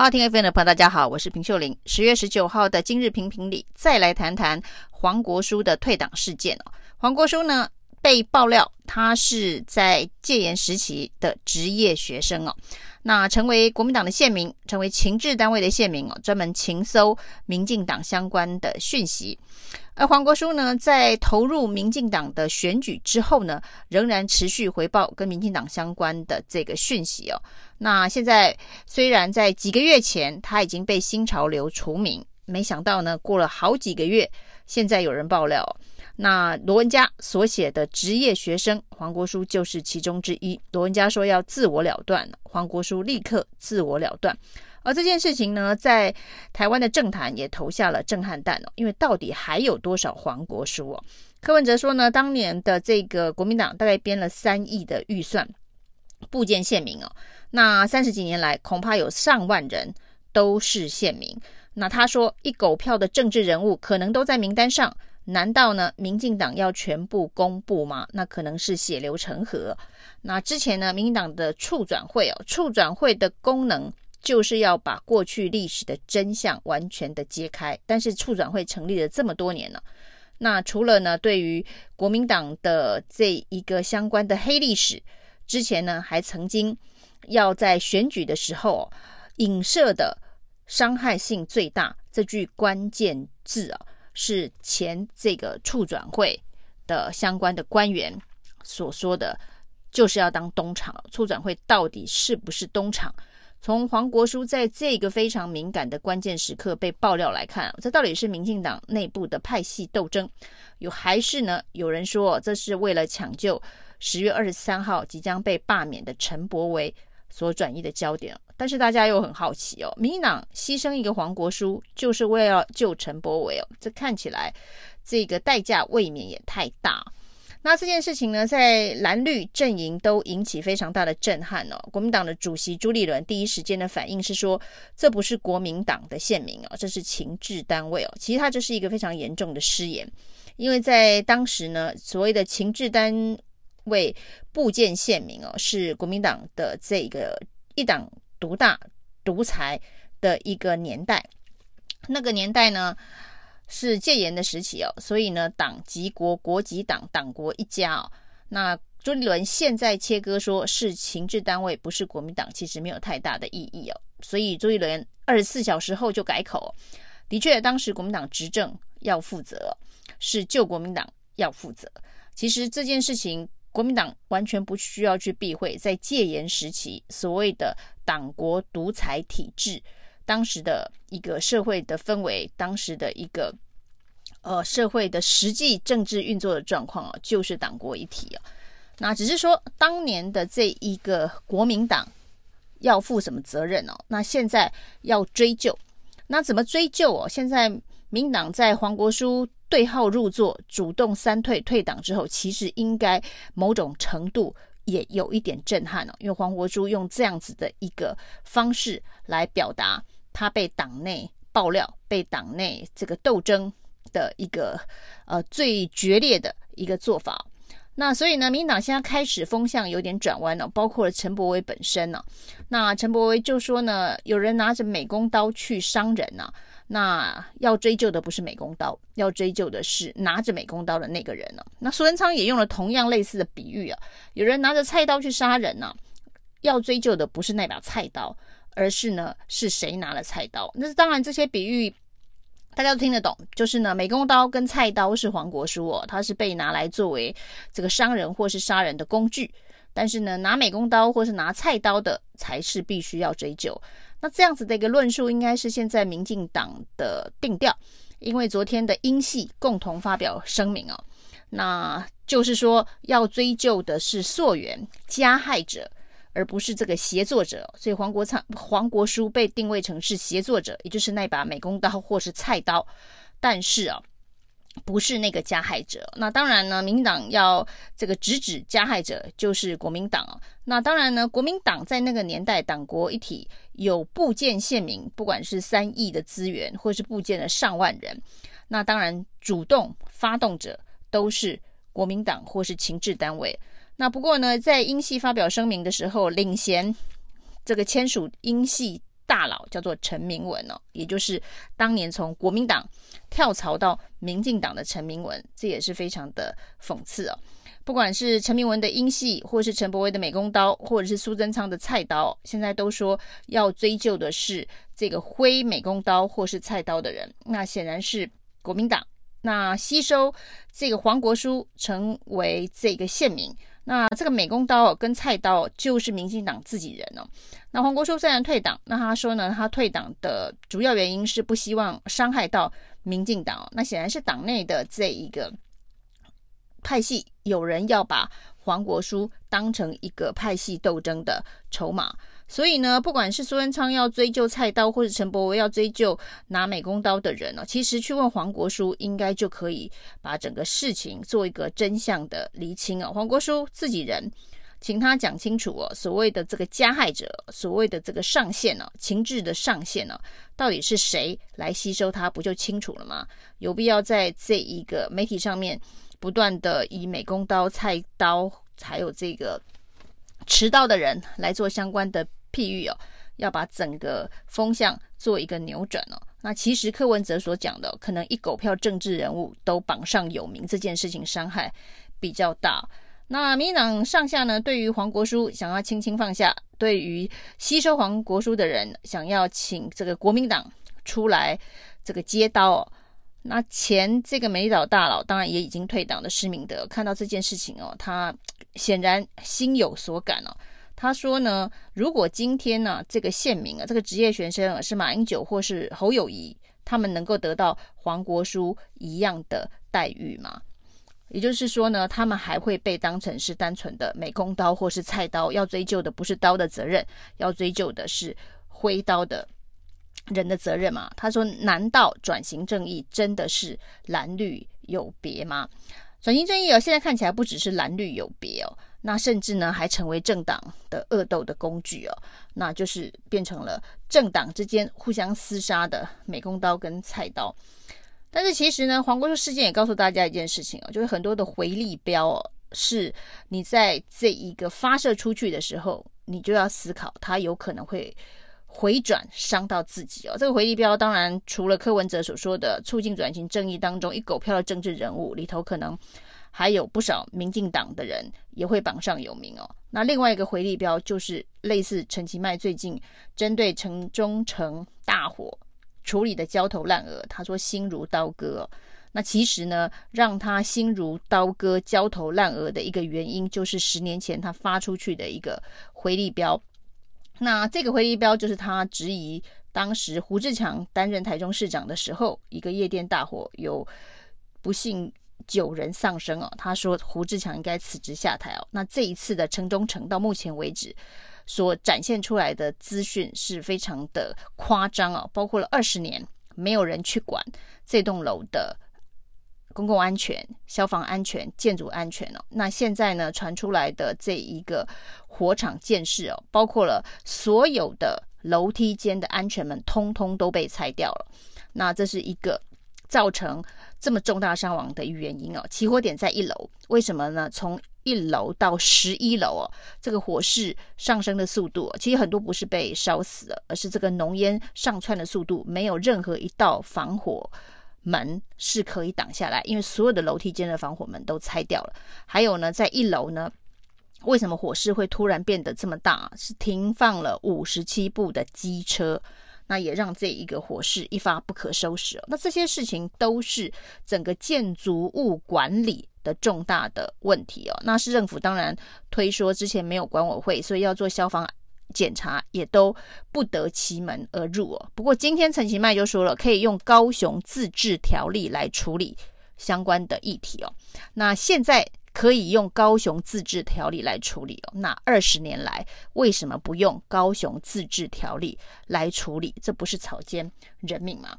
好，听 FM 的朋友，大家好，我是平秀玲。十月十九号的今日评评里，再来谈谈黄国书的退党事件哦。黄国书呢，被爆料他是在戒严时期的职业学生哦，那成为国民党的线民，成为情治单位的线民哦，专门情搜民进党相关的讯息。而黄国书呢，在投入民进党的选举之后呢，仍然持续回报跟民进党相关的这个讯息哦。那现在虽然在几个月前他已经被新潮流除名，没想到呢，过了好几个月，现在有人爆料，那罗文嘉所写的职业学生黄国书就是其中之一。罗文嘉说要自我了断，黄国书立刻自我了断。而这件事情呢，在台湾的政坛也投下了震撼弹哦，因为到底还有多少黄国书哦？柯文哲说呢，当年的这个国民党大概编了三亿的预算，布建线民哦，那三十几年来恐怕有上万人都是县民。那他说，一狗票的政治人物可能都在名单上，难道呢，民进党要全部公布吗？那可能是血流成河。那之前呢，民进党的促转会哦，促转会的功能。就是要把过去历史的真相完全的揭开，但是促转会成立了这么多年了，那除了呢，对于国民党的这一个相关的黑历史，之前呢还曾经要在选举的时候影射的伤害性最大这句关键字啊，是前这个促转会的相关的官员所说的，就是要当东厂，促转会到底是不是东厂？从黄国书在这个非常敏感的关键时刻被爆料来看，这到底是民进党内部的派系斗争，有还是呢？有人说这是为了抢救十月二十三号即将被罢免的陈柏惟所转移的焦点。但是大家又很好奇哦，民进党牺牲一个黄国书，就是为了救陈柏惟哦，这看起来这个代价未免也太大。那这件事情呢，在蓝绿阵营都引起非常大的震撼哦。国民党的主席朱立伦第一时间的反应是说，这不是国民党的县民哦，这是情治单位哦。其实他这是一个非常严重的失言，因为在当时呢，所谓的情治单位部建县民哦，是国民党的这个一党独大、独裁的一个年代。那个年代呢，是戒严的时期哦，所以呢，党即国，国即党，党国一家哦。那朱立伦现在切割说是情治单位，不是国民党，其实没有太大的意义哦。所以朱立伦二十四小时后就改口，的确，当时国民党执政要负责，是救国民党要负责。其实这件事情，国民党完全不需要去避讳，在戒严时期所谓的党国独裁体制。当时的一个社会的氛围，当时的一个呃社会的实际政治运作的状况啊，就是党国一体啊。那只是说当年的这一个国民党要负什么责任哦？那现在要追究，那怎么追究哦？现在民党在黄国书对号入座，主动三退退党之后，其实应该某种程度也有一点震撼哦，因为黄国珠用这样子的一个方式来表达。他被党内爆料，被党内这个斗争的一个呃最决裂的一个做法。那所以呢，民党现在开始风向有点转弯了，包括了陈柏威本身呢。那陈柏威就说呢，有人拿着美工刀去伤人呢，那要追究的不是美工刀，要追究的是拿着美工刀的那个人呢。那苏文昌也用了同样类似的比喻啊，有人拿着菜刀去杀人呢，要追究的不是那把菜刀。而是呢，是谁拿了菜刀？那是当然，这些比喻大家都听得懂。就是呢，美工刀跟菜刀是黄国书哦，他是被拿来作为这个伤人或是杀人的工具。但是呢，拿美工刀或是拿菜刀的才是必须要追究。那这样子的一个论述，应该是现在民进党的定调。因为昨天的英系共同发表声明哦，那就是说要追究的是溯源加害者。而不是这个协作者，所以黄国昌、黄国书被定位成是协作者，也就是那把美工刀或是菜刀，但是啊，不是那个加害者。那当然呢，民进党要这个直指加害者就是国民党啊。那当然呢，国民党在那个年代党国一体，有部建县民，不管是三亿的资源，或是部建的上万人，那当然主动发动者都是国民党或是情治单位。那不过呢，在英系发表声明的时候，领衔这个签署英系大佬叫做陈明文哦，也就是当年从国民党跳槽到民进党的陈明文，这也是非常的讽刺哦。不管是陈明文的英系，或是陈伯威的美工刀，或者是苏贞昌的菜刀，现在都说要追究的是这个挥美工刀或是菜刀的人，那显然是国民党。那吸收这个黄国书成为这个县民，那这个美工刀跟菜刀就是民进党自己人哦。那黄国书虽然退党，那他说呢，他退党的主要原因是不希望伤害到民进党。那显然是党内的这一个派系有人要把黄国书当成一个派系斗争的筹码。所以呢，不管是苏贞昌要追究菜刀，或者陈柏惟要追究拿美工刀的人呢，其实去问黄国书，应该就可以把整个事情做一个真相的厘清啊。黄国书自己人，请他讲清楚哦，所谓的这个加害者，所谓的这个上线呢，情治的上线呢，到底是谁来吸收他，不就清楚了吗？有必要在这一个媒体上面不断的以美工刀、菜刀，还有这个持刀的人来做相关的。譬喻哦，要把整个风向做一个扭转哦。那其实柯文哲所讲的，可能一狗票政治人物都榜上有名，这件事情伤害比较大。那民党上下呢，对于黄国书想要轻轻放下，对于吸收黄国书的人，想要请这个国民党出来这个接刀哦。那前这个美岛大佬，当然也已经退党的施明德，看到这件事情哦，他显然心有所感哦。他说呢，如果今天呢，这个县民啊，这个职业学生啊，是马英九或是侯友宜，他们能够得到黄国书一样的待遇吗？也就是说呢，他们还会被当成是单纯的美工刀或是菜刀，要追究的不是刀的责任，要追究的是挥刀的人的责任吗？他说，难道转型正义真的是蓝绿有别吗？转型正义哦，现在看起来不只是蓝绿有别哦。那甚至呢，还成为政党的恶斗的工具哦，那就是变成了政党之间互相厮杀的美工刀跟菜刀。但是其实呢，黄国书事件也告诉大家一件事情哦，就是很多的回力镖哦，是你在这一个发射出去的时候，你就要思考，它有可能会回转伤到自己哦。这个回力镖当然除了柯文哲所说的促进转型正义当中一狗票的政治人物里头，可能。还有不少民进党的人也会榜上有名哦。那另外一个回力标就是类似陈其迈最近针对城中城大火处理的焦头烂额，他说心如刀割。那其实呢，让他心如刀割、焦头烂额的一个原因，就是十年前他发出去的一个回力标。那这个回力标就是他质疑当时胡志强担任台中市长的时候，一个夜店大火有不幸。九人丧生哦，他说胡志强应该辞职下台哦。那这一次的城中城到目前为止所展现出来的资讯是非常的夸张哦，包括了二十年没有人去管这栋楼的公共安全、消防安全、建筑安全哦。那现在呢，传出来的这一个火场建设哦，包括了所有的楼梯间的安全门通通都被拆掉了。那这是一个造成。这么重大伤亡的原因哦，起火点在一楼，为什么呢？从一楼到十一楼哦，这个火势上升的速度，其实很多不是被烧死了，而是这个浓烟上窜的速度，没有任何一道防火门是可以挡下来，因为所有的楼梯间的防火门都拆掉了。还有呢，在一楼呢，为什么火势会突然变得这么大？是停放了五十七部的机车。那也让这一个火势一发不可收拾哦。那这些事情都是整个建筑物管理的重大的问题哦。那市政府当然推说之前没有管委会，所以要做消防检查也都不得其门而入哦。不过今天陈其迈就说了，可以用高雄自治条例来处理相关的议题哦。那现在。可以用高雄自治条例来处理哦。那二十年来为什么不用高雄自治条例来处理？这不是草菅人命吗？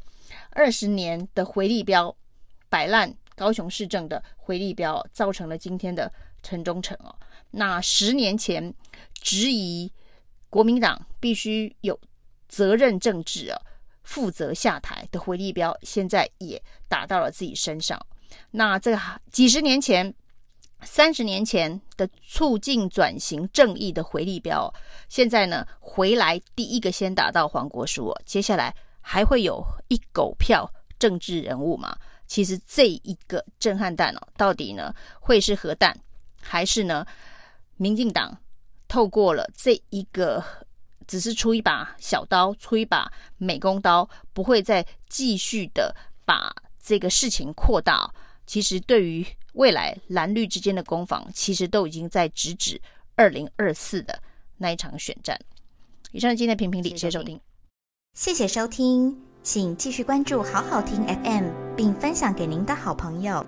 二十年的回力标摆烂高雄市政的回力标，造成了今天的城中城哦。那十年前质疑国民党必须有责任政治哦，负责下台的回力标，现在也打到了自己身上。那这个几十年前。三十年前的促进转型正义的回力标，现在呢回来第一个先打到黄国书，接下来还会有一狗票政治人物吗？其实这一个震撼弹哦，到底呢会是核弹，还是呢民进党透过了这一个只是出一把小刀，出一把美工刀，不会再继续的把这个事情扩大？其实对于未来蓝绿之间的攻防，其实都已经在直指二零二四的那一场选战。以上今天的评评理，谢谢收听，谢谢收听，请继续关注好好听 FM，并分享给您的好朋友。